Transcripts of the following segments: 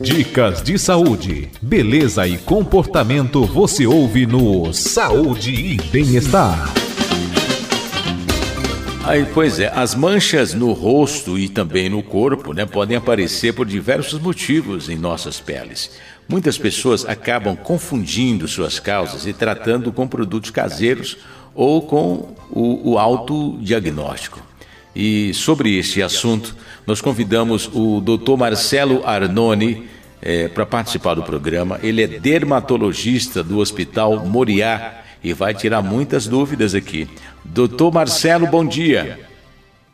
Dicas de saúde, beleza e comportamento você ouve no Saúde e Bem-Estar. Aí, pois é, as manchas no rosto e também no corpo né, podem aparecer por diversos motivos em nossas peles. Muitas pessoas acabam confundindo suas causas e tratando com produtos caseiros ou com o, o autodiagnóstico. E sobre este assunto, nós convidamos o Dr. Marcelo Arnone é, para participar do programa. Ele é dermatologista do Hospital Moriá e vai tirar muitas dúvidas aqui. Doutor Marcelo, bom dia.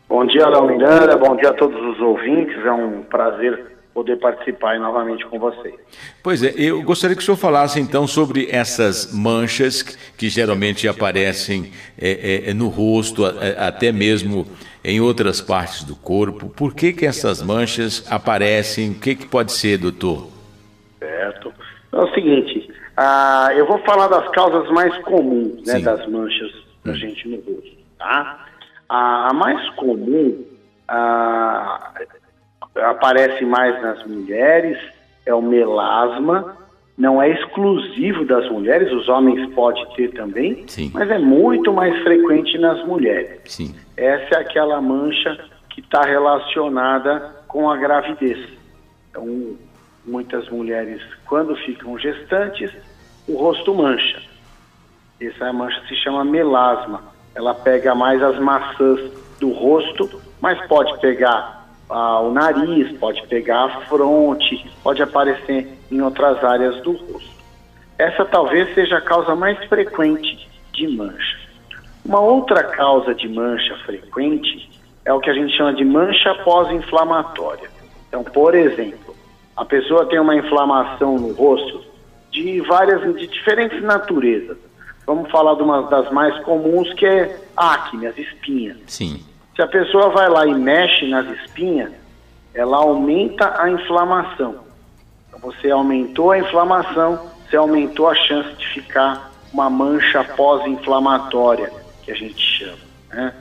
Bom dia, Léo Miranda, bom dia a todos os ouvintes, é um prazer poder participar novamente com vocês. Pois é, eu gostaria que o senhor falasse então sobre essas manchas que geralmente aparecem é, é, no rosto, até mesmo em outras partes do corpo. Por que, que essas manchas aparecem? O que, que pode ser, doutor? Certo. É o seguinte, ah, eu vou falar das causas mais comuns né, das manchas da hum. gente no rosto. Tá? A, a mais comum ah, aparece mais nas mulheres é o melasma. Não é exclusivo das mulheres, os homens podem ter também, Sim. mas é muito mais frequente nas mulheres. Sim. Essa é aquela mancha que está relacionada com a gravidez. Então, muitas mulheres, quando ficam gestantes, o rosto mancha. Essa mancha se chama melasma. Ela pega mais as maçãs do rosto, mas pode pegar ah, o nariz, pode pegar a fronte, pode aparecer em outras áreas do rosto. Essa talvez seja a causa mais frequente de mancha. Uma outra causa de mancha frequente é o que a gente chama de mancha pós-inflamatória. Então, por exemplo, a pessoa tem uma inflamação no rosto de várias, de diferentes naturezas. Vamos falar de uma das mais comuns que é acne, as espinhas. Sim. Se a pessoa vai lá e mexe nas espinhas, ela aumenta a inflamação. Então, você aumentou a inflamação, você aumentou a chance de ficar uma mancha pós-inflamatória, que a gente chama. Né?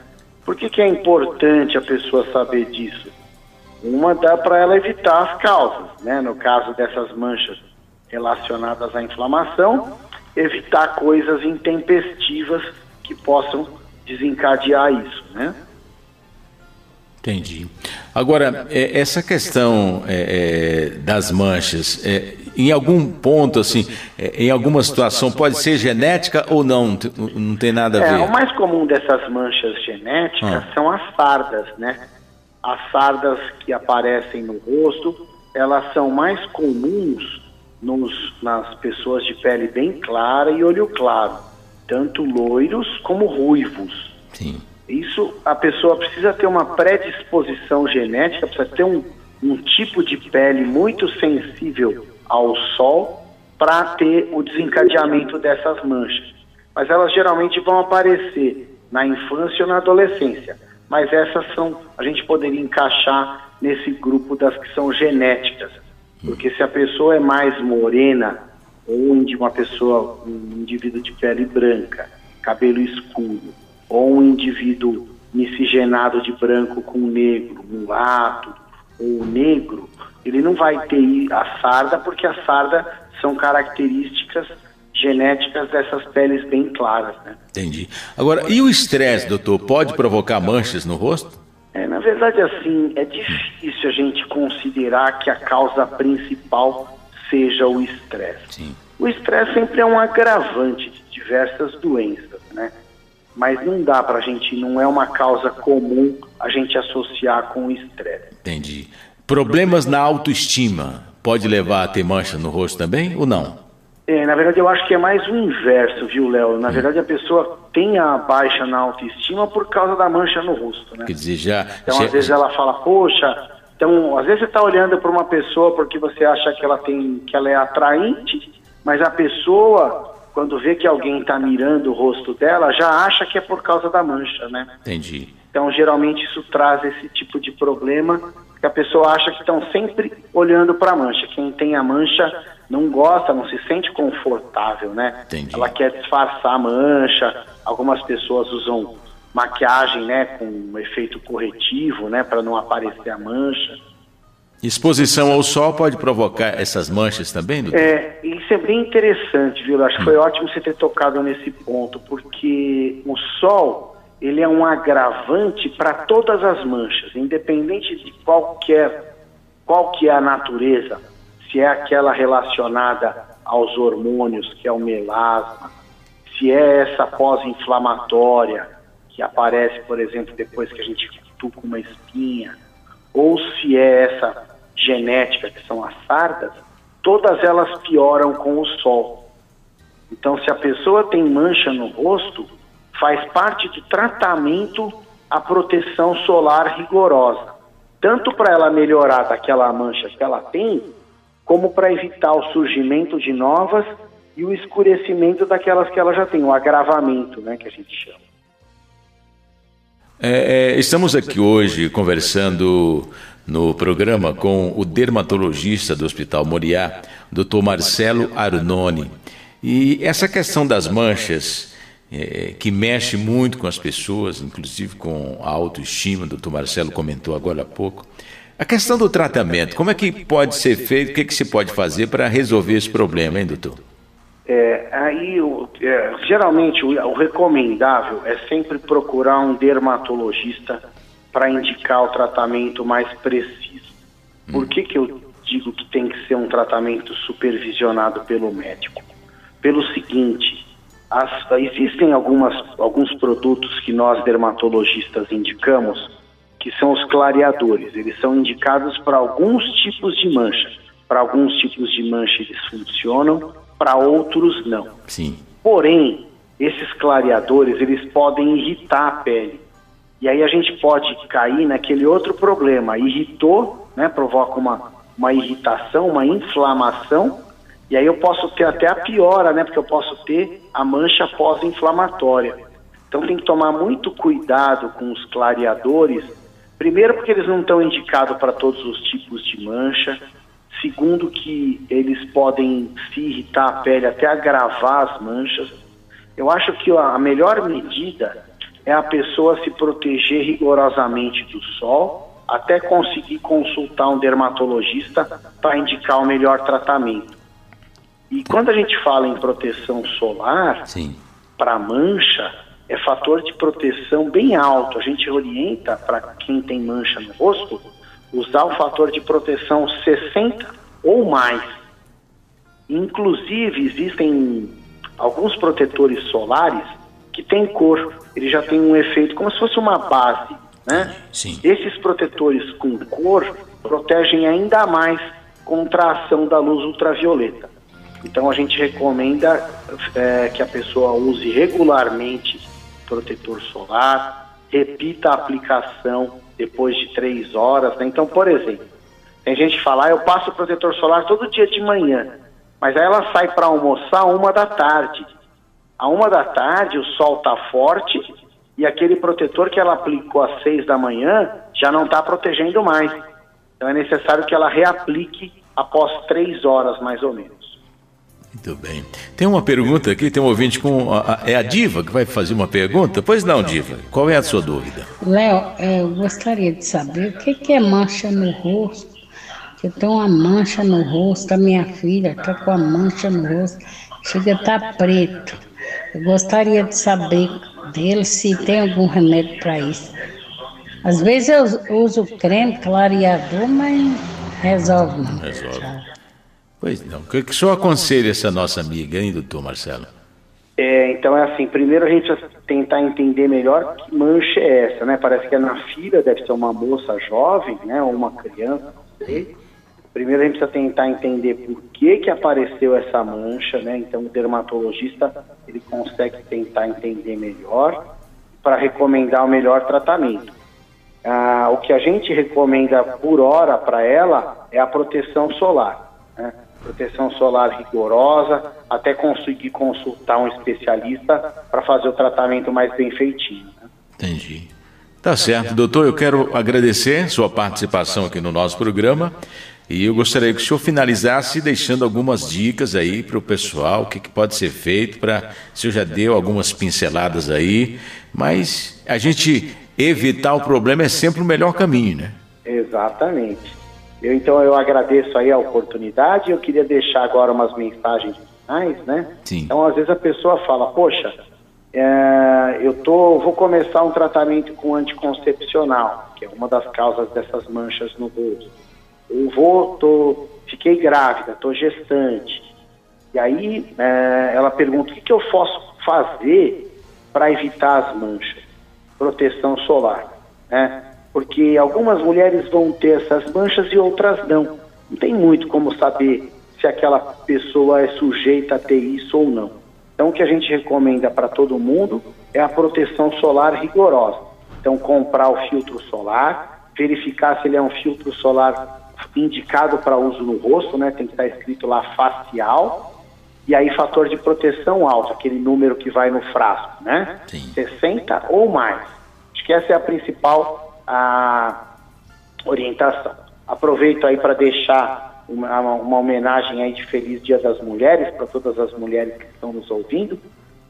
Por que, que é importante a pessoa saber disso? Uma dá para ela evitar as causas, né? No caso dessas manchas relacionadas à inflamação, evitar coisas intempestivas que possam desencadear isso, né? Entendi. Agora, é, essa questão é, é, das manchas, é, em algum ponto, assim, é, em alguma situação, pode ser genética ou não? Não tem nada a é, ver? o mais comum dessas manchas genéticas ah. são as sardas, né? As sardas que aparecem no rosto, elas são mais comuns nos, nas pessoas de pele bem clara e olho claro, tanto loiros como ruivos. Sim. Isso a pessoa precisa ter uma predisposição genética, precisa ter um, um tipo de pele muito sensível ao sol para ter o desencadeamento dessas manchas. Mas elas geralmente vão aparecer na infância ou na adolescência. Mas essas são, a gente poderia encaixar nesse grupo das que são genéticas. Porque se a pessoa é mais morena, ou de uma pessoa, um indivíduo de pele branca, cabelo escuro, ou um indivíduo miscigenado de branco com negro, mulato ou negro, ele não vai ter a sarda, porque a sarda são características genéticas dessas peles bem claras, né? Entendi. Agora, e o estresse, doutor, pode provocar manchas no rosto? É, na verdade, assim, é difícil a gente considerar que a causa principal seja o estresse. O estresse sempre é um agravante de diversas doenças, né? Mas não dá para a gente, não é uma causa comum a gente associar com o estresse. Entendi. Problemas na autoestima pode levar a ter mancha no rosto também ou não? É, na verdade, eu acho que é mais o inverso, viu, Léo? Na hum. verdade, a pessoa tem a baixa na autoestima por causa da mancha no rosto, né? Quer dizer, já... Então, já... às vezes ela fala, poxa... Então, às vezes você está olhando para uma pessoa porque você acha que ela tem, que ela é atraente, mas a pessoa, quando vê que alguém está mirando o rosto dela, já acha que é por causa da mancha, né? Entendi. Então, geralmente isso traz esse tipo de problema, que a pessoa acha que estão sempre olhando para a mancha. Quem tem a mancha não gosta, não se sente confortável, né? Entendi. Ela quer disfarçar a mancha. Algumas pessoas usam maquiagem, né, com um efeito corretivo, né, para não aparecer a mancha. Exposição ao sol pode provocar essas manchas também, doutor? É, isso é bem interessante, viu? Acho que foi ótimo você ter tocado nesse ponto, porque o sol ele é um agravante para todas as manchas, independente de qualquer qual que é a natureza, se é aquela relacionada aos hormônios, que é o melasma, se é essa pós-inflamatória que aparece, por exemplo, depois que a gente cutuca uma espinha, ou se é essa genética, que são as sardas, todas elas pioram com o sol. Então, se a pessoa tem mancha no rosto, faz parte do tratamento a proteção solar rigorosa, tanto para ela melhorar daquela mancha que ela tem, como para evitar o surgimento de novas e o escurecimento daquelas que ela já tem, o agravamento, né, que a gente chama. É, é, estamos aqui hoje conversando no programa com o dermatologista do Hospital Moriá, Dr. Marcelo Arnone. E essa questão das manchas, é, que mexe muito com as pessoas, inclusive com a autoestima, o doutor Marcelo comentou agora há pouco. A questão do tratamento, como é que pode ser feito, o que, é que se pode fazer para resolver esse problema, hein, doutor? É, aí, o, é, geralmente, o, o, recomendável é sempre procurar um dermatologista para indicar o tratamento mais preciso. Por que, que eu digo que tem que ser um tratamento supervisionado pelo médico? Pelo seguinte, as, existem algumas, alguns produtos que nós dermatologistas indicamos que são os clareadores. Eles são indicados para alguns tipos de mancha. Para alguns tipos de mancha eles funcionam, para outros não. Sim. Porém, esses clareadores eles podem irritar a pele. E aí a gente pode cair naquele outro problema. Irritou, né, provoca uma, uma irritação, uma inflamação, e aí eu posso ter até a piora, né, porque eu posso ter a mancha pós-inflamatória. Então tem que tomar muito cuidado com os clareadores, primeiro porque eles não estão indicados para todos os tipos de mancha, Segundo, que eles podem se irritar a pele, até agravar as manchas. Eu acho que a melhor medida é a pessoa se proteger rigorosamente do sol, até conseguir consultar um dermatologista para indicar o melhor tratamento. E quando a gente fala em proteção solar, para mancha, é fator de proteção bem alto. A gente orienta para quem tem mancha no rosto usar o fator de proteção 60 ou mais. Inclusive, existem alguns protetores solares que têm cor, ele já tem um efeito como se fosse uma base, né? Sim. Esses protetores com cor protegem ainda mais contra a ação da luz ultravioleta. Então a gente recomenda é, que a pessoa use regularmente protetor solar, repita a aplicação depois de três horas. Né? Então, por exemplo, tem gente que fala, ah, eu passo protetor solar todo dia de manhã, mas aí ela sai para almoçar uma da tarde. A uma da tarde o sol está forte e aquele protetor que ela aplicou às seis da manhã já não está protegendo mais. Então é necessário que ela reaplique após três horas mais ou menos. Muito bem. Tem uma pergunta aqui, tem um ouvinte com. é a Diva que vai fazer uma pergunta? Pois não, Diva. Qual é a sua dúvida? Léo, eu gostaria de saber o que, é mancha no rosto. Que eu tenho uma mancha no rosto, a minha filha está com a mancha no rosto, chega a estar tá preto. Eu gostaria de saber dele se tem algum remédio para isso. Às vezes eu uso creme clareador, mas resolve não. Resolve. Pois não. O que, que o senhor aconselha essa nossa amiga, hein, doutor Marcelo? É, então é assim, primeiro a gente vai tentar entender melhor que mancha é essa, né? Parece que é na filha, deve ser uma moça jovem, né? Ou uma criança, não sei. Primeiro a gente precisa tentar entender por que que apareceu essa mancha, né? Então o dermatologista, ele consegue tentar entender melhor para recomendar o melhor tratamento. Ah, o que a gente recomenda por hora para ela é a proteção solar. Né? proteção solar rigorosa, até conseguir consultar um especialista para fazer o tratamento mais bem feitinho. Né? Entendi. Tá certo, doutor. Eu quero agradecer sua participação aqui no nosso programa e eu gostaria que o senhor finalizasse deixando algumas dicas aí para o pessoal, o que, que, pode ser feito para. O senhor já deu algumas pinceladas aí, mas a gente evitar o problema é sempre o melhor caminho, né? Exatamente. Eu, então eu agradeço aí a oportunidade. Eu queria deixar agora umas mensagens finais, né? Sim. Então às vezes a pessoa fala, poxa, é, eu tô, vou começar um tratamento com anticoncepcional, que é uma das causas dessas manchas no rosto. Eu vou, tô, fiquei grávida, tô gestante. E aí é, ela pergunta o que, que eu posso fazer para evitar as manchas, proteção solar, né? Porque algumas mulheres vão ter essas manchas e outras não. Não tem muito como saber se aquela pessoa é sujeita a ter isso ou não. Então, o que a gente recomenda para todo mundo é a proteção solar rigorosa. Então, comprar o filtro solar, verificar se ele é um filtro solar indicado para uso no rosto, né? Tem que estar escrito lá facial e aí fator de proteção alto, aquele número que vai no frasco, né? Sim. 60 ou mais. Acho que essa é a principal a, orientação. Aproveito aí para deixar uma, uma, homenagem aí de Feliz Dia das Mulheres para todas as mulheres que estão nos ouvindo.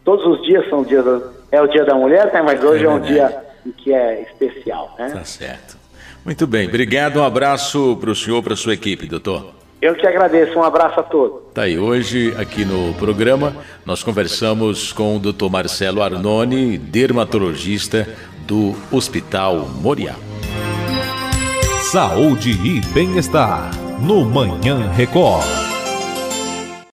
Todos os dias são dias da, é o Dia da Mulher, né? Mas hoje é, é um dia que é especial, né? Tá certo. Muito bem, obrigado, um abraço para o senhor, para a sua equipe, doutor. Eu que agradeço, um abraço a todos. Tá aí, hoje aqui no programa nós conversamos com o Dr. Marcelo Arnone, dermatologista do Hospital Moriá. Saúde e bem-estar no Manhã Record.